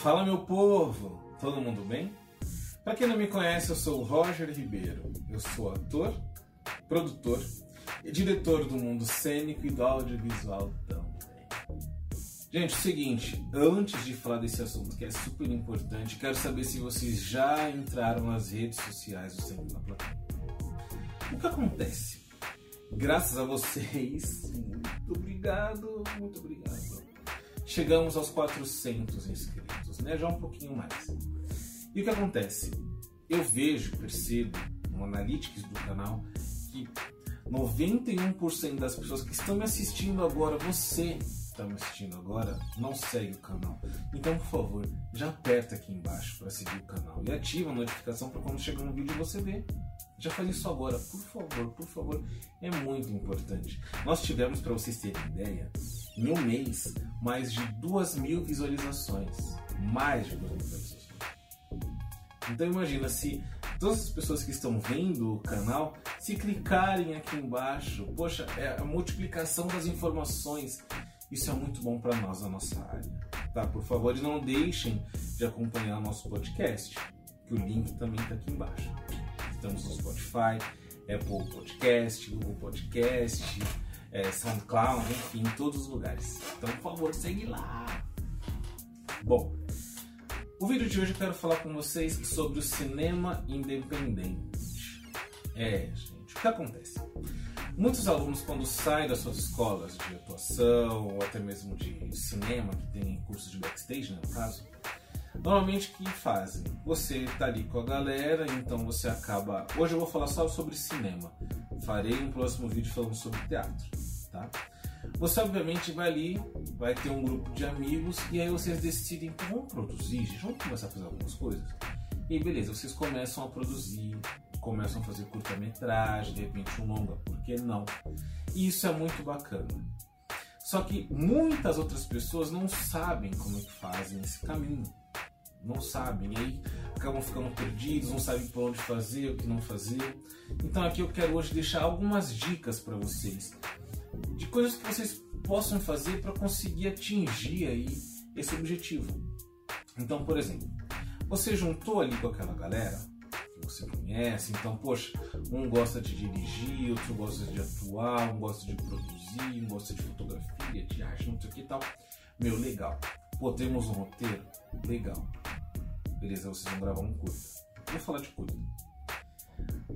Fala meu povo, todo mundo bem? Para quem não me conhece, eu sou o Roger Ribeiro. Eu sou ator, produtor e diretor do mundo cênico e do audiovisual também. Gente, é o seguinte, antes de falar desse assunto que é super importante, quero saber se vocês já entraram nas redes sociais do Sempre na Plateia. O que acontece? Graças a vocês, muito obrigado, muito obrigado. Chegamos aos 400 inscritos, né? Já um pouquinho mais. E o que acontece? Eu vejo, percebo no Analytics do canal que 91% das pessoas que estão me assistindo agora, você está me assistindo agora, não segue o canal. Então, por favor, já aperta aqui embaixo para seguir o canal e ativa a notificação para quando chegar um vídeo você ver. Já faz isso agora, por favor, por favor. É muito importante. Nós tivemos, para vocês terem ideia, em um mês, mais de duas mil visualizações. Mais de duas mil visualizações. Então imagina se todas as pessoas que estão vendo o canal, se clicarem aqui embaixo, poxa, é a multiplicação das informações. Isso é muito bom para nós, na nossa área. Tá? Por favor, não deixem de acompanhar nosso podcast, que o link também está aqui embaixo. Estamos no Spotify, Apple Podcast, Google Podcast, é, SoundCloud, enfim, em todos os lugares. Então, por favor, segue lá. Bom, o vídeo de hoje eu quero falar com vocês sobre o cinema independente. É, gente, o que acontece? Muitos alunos, quando saem das suas escolas de atuação ou até mesmo de cinema, que tem curso de backstage, né, no caso, Normalmente o que fazem? Você tá ali com a galera, então você acaba. Hoje eu vou falar só sobre cinema. Farei um próximo vídeo falando sobre teatro, tá? Você obviamente vai ali, vai ter um grupo de amigos e aí vocês decidem, vamos produzir, vamos começar a fazer algumas coisas. E beleza, vocês começam a produzir, começam a fazer curta-metragem, de repente um longa, por que não? E isso é muito bacana. Só que muitas outras pessoas não sabem como é que fazem esse caminho não sabem, e aí acabam ficando perdidos, não sabem por onde fazer, o que não fazer. Então aqui eu quero hoje deixar algumas dicas para vocês de coisas que vocês possam fazer para conseguir atingir aí esse objetivo. Então, por exemplo, você juntou ali com aquela galera que você conhece, então, poxa, um gosta de dirigir, outro gosta de atuar, um gosta de produzir, um gosta de fotografia, de arte, não sei o que e tal. Meu, legal. Pô, temos um roteiro? Legal. Beleza, vocês vão gravar um curta. Vou falar de curta.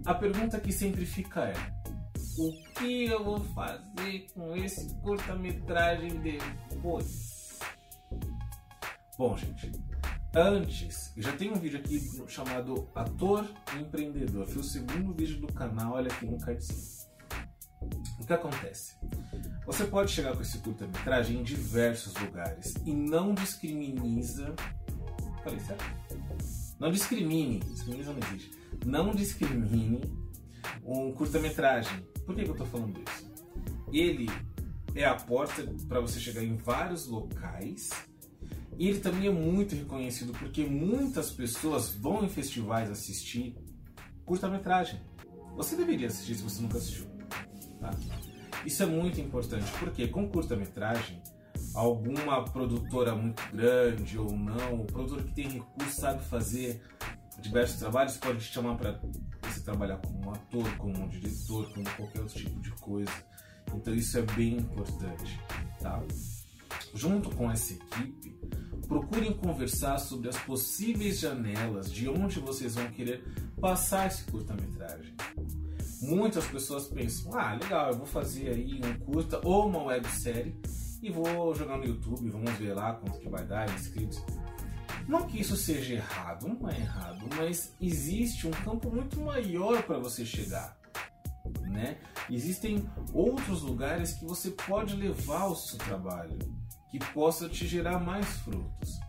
A pergunta que sempre fica é: o que eu vou fazer com esse curta-metragem depois? Bom, gente, antes, já tem um vídeo aqui chamado Ator Empreendedor. Foi o segundo vídeo do canal, olha aqui no cardzinho. O que acontece? Você pode chegar com esse curta-metragem em diversos lugares e não discriminiza. Falei certo? Não discrimine, discriminação não existe. Não discrimine um curta-metragem. Por que, que eu estou falando isso? Ele é a porta para você chegar em vários locais e ele também é muito reconhecido porque muitas pessoas vão em festivais assistir curta-metragem. Você deveria assistir se você nunca assistiu. Tá? Isso é muito importante porque com curta-metragem alguma produtora muito grande ou não, o produtor que tem recurso sabe fazer diversos trabalhos, pode te chamar para trabalhar como um ator, como um diretor, como qualquer outro tipo de coisa. Então isso é bem importante, tá? Junto com essa equipe, procurem conversar sobre as possíveis janelas de onde vocês vão querer passar esse curta-metragem. Muitas pessoas pensam, ah, legal, eu vou fazer aí um curta ou uma websérie e vou jogar no YouTube, vamos ver lá quanto que vai dar inscritos. Não que isso seja errado, não é errado, mas existe um campo muito maior para você chegar. Né? Existem outros lugares que você pode levar o seu trabalho, que possa te gerar mais frutos.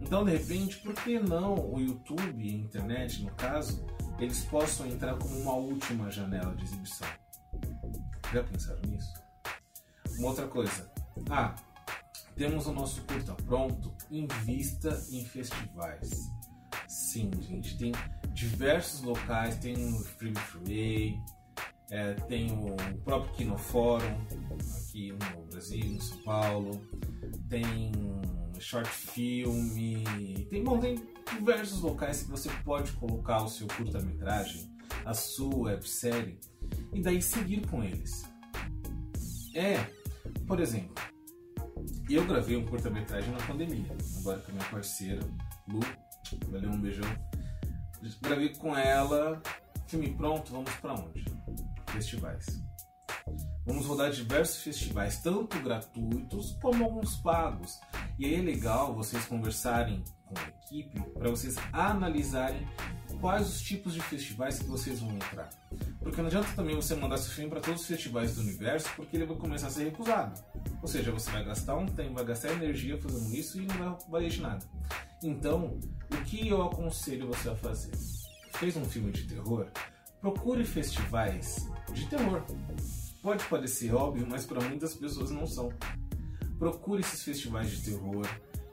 Então, de repente, por que não o YouTube e a internet, no caso, eles possam entrar como uma última janela de exibição? Já pensaram nisso? Uma outra coisa, ah, temos o nosso curta pronto, invista em festivais. Sim, gente, tem diversos locais, tem o Free Free, é, tem o próprio Kinofórum aqui no Brasil, em São Paulo, tem short film, tem, bom, tem diversos locais que você pode colocar o seu curta-metragem, a sua websérie, e daí seguir com eles. É, por exemplo, eu gravei um curta-metragem na pandemia, agora com a minha parceira, Lu, valeu um beijão. Gravei com ela, filme pronto, vamos para onde? Festivais. Vamos rodar diversos festivais, tanto gratuitos como alguns pagos. E aí é legal vocês conversarem com a equipe para vocês analisarem quais os tipos de festivais que vocês vão entrar. Porque não adianta também você mandar seu filme para todos os festivais do universo, porque ele vai começar a ser recusado. Ou seja, você vai gastar um tempo, vai gastar energia fazendo isso e não vai valer de nada. Então, o que eu aconselho você a fazer? Fez um filme de terror? Procure festivais de terror Pode parecer óbvio, mas para muitas pessoas não são. Procure esses festivais de terror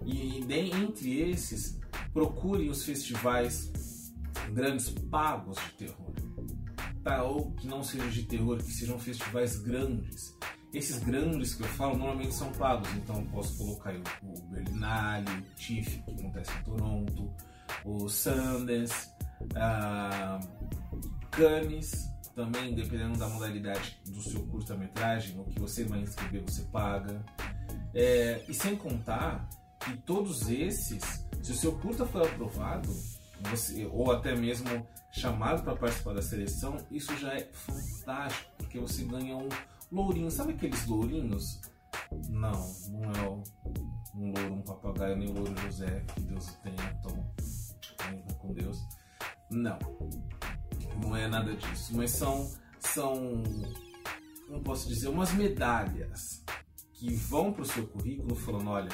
e entre esses procure os festivais grandes pagos de terror. Tá? Ou que não sejam de terror, que sejam festivais grandes. Esses grandes que eu falo normalmente são pagos, então eu posso colocar o Berlinale, o TIFF, que acontece em Toronto, o Sundance, a Cannes, também, dependendo da modalidade do seu curta-metragem, o que você vai inscrever, você paga. É, e sem contar que todos esses, se o seu curta for aprovado, você, ou até mesmo chamado para participar da seleção, isso já é fantástico, porque você ganha um lourinho. Sabe aqueles lourinhos? Não, não é um louro, um papagaio, nem o louro José, que Deus o tenha, então, com Deus. Não não é nada disso, mas são, são como posso dizer, umas medalhas que vão para o seu currículo falando, olha,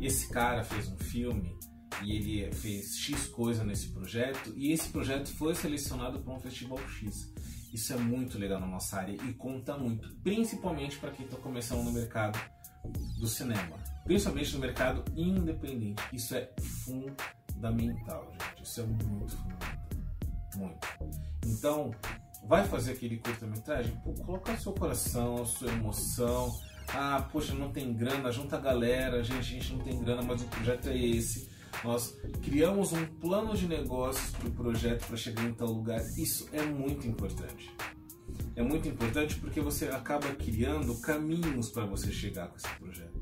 esse cara fez um filme e ele fez X coisa nesse projeto e esse projeto foi selecionado para um festival X. Isso é muito legal na nossa área e conta muito, principalmente para quem está começando no mercado do cinema, principalmente no mercado independente. Isso é fundamental, gente. Isso é muito fundamental muito. Então, vai fazer aquele curta-metragem? Coloca seu coração, sua emoção. Ah, poxa, não tem grana, junta a galera, gente, a gente não tem grana, mas o projeto é esse. Nós criamos um plano de negócios para o projeto para chegar em tal lugar. Isso é muito importante. É muito importante porque você acaba criando caminhos para você chegar com esse projeto.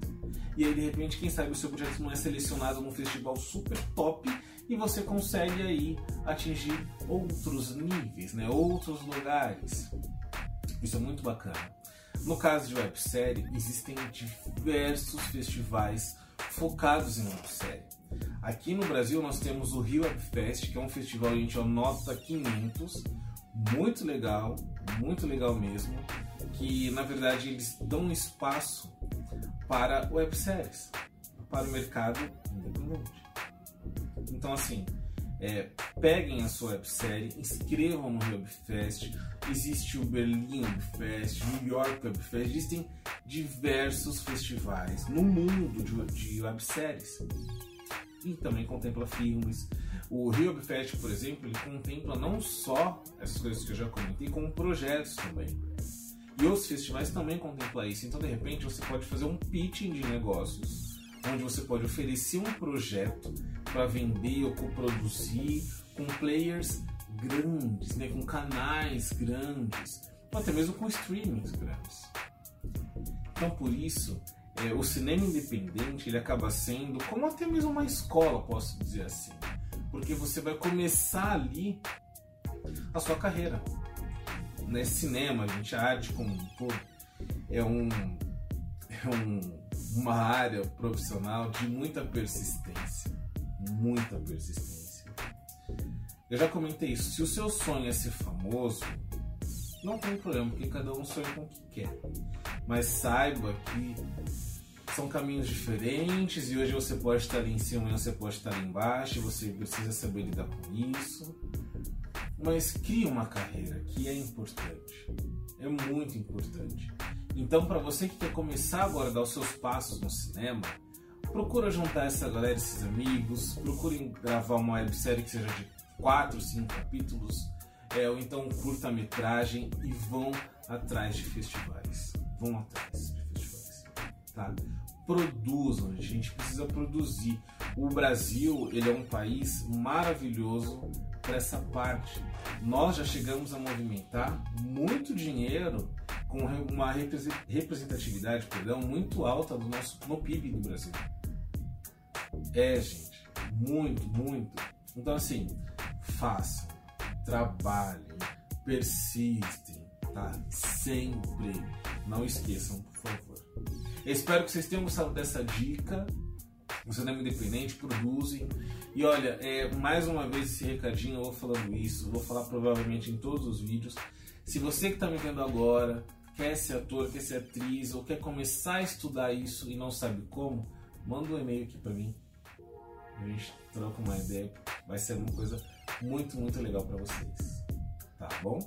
E aí, de repente, quem sabe o seu projeto não é selecionado num festival super top e você consegue aí atingir outros níveis, né? outros lugares. Isso é muito bacana. No caso de websérie, existem diversos festivais focados em websérie. Aqui no Brasil nós temos o Rio Webfest, que é um festival, gente anota 500, muito legal, muito legal mesmo, que na verdade eles dão espaço para webséries, para o mercado independente. Então, assim, é, peguem a sua websérie, inscrevam no Webfest. Existe o Berlim Webfest, New York Webfest, existem diversos festivais no mundo de, de webséries. E também contempla filmes. O Rio Webfest, por exemplo, ele contempla não só essas coisas que eu já comentei, como projetos também. E outros festivais também contemplam isso. Então, de repente, você pode fazer um pitching de negócios onde você pode oferecer um projeto para vender ou coproduzir com players grandes, né, com canais grandes, ou até mesmo com streamings grandes. Então, por isso, é, o cinema independente ele acaba sendo como até mesmo uma escola, posso dizer assim, porque você vai começar ali a sua carreira. Né? Cinema, gente, a arte como um todo é um, é um uma área profissional de muita persistência. Muita persistência. Eu já comentei isso. Se o seu sonho é ser famoso, não tem problema, porque cada um sonha com o que quer. Mas saiba que são caminhos diferentes e hoje você pode estar ali em cima e você pode estar ali embaixo, você precisa saber lidar com isso. Mas crie uma carreira que é importante. É muito importante. Então, para você que quer começar agora a dar os seus passos no cinema, procura juntar essa galera, esses amigos, procurem gravar uma websérie que seja de 4, 5 capítulos, é, ou então curta-metragem e vão atrás de festivais. Vão atrás de festivais, tá? Produzam, a gente precisa produzir. o Brasil ele é um país maravilhoso para essa parte. Nós já chegamos a movimentar muito dinheiro com uma representatividade perdão, muito alta do nosso, no PIB do Brasil. É, gente, muito, muito. Então, assim, façam, trabalhem, persistem, tá? Sempre. Não esqueçam, por favor. espero que vocês tenham gostado dessa dica. O cinema independente, produzem. E olha, é, mais uma vez esse recadinho, eu vou falando isso, vou falar provavelmente em todos os vídeos. Se você que está me vendo agora quer ser ator, quer ser atriz ou quer começar a estudar isso e não sabe como, manda um e-mail aqui para mim. A gente troca uma ideia, vai ser uma coisa muito, muito legal para vocês. Tá bom?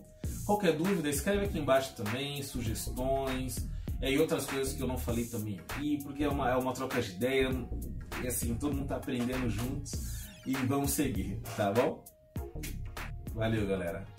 Qualquer dúvida, escreve aqui embaixo também, sugestões é, e outras coisas que eu não falei também aqui, porque é uma, é uma troca de ideia, e assim, todo mundo tá aprendendo juntos e vamos seguir, tá bom? Valeu, galera!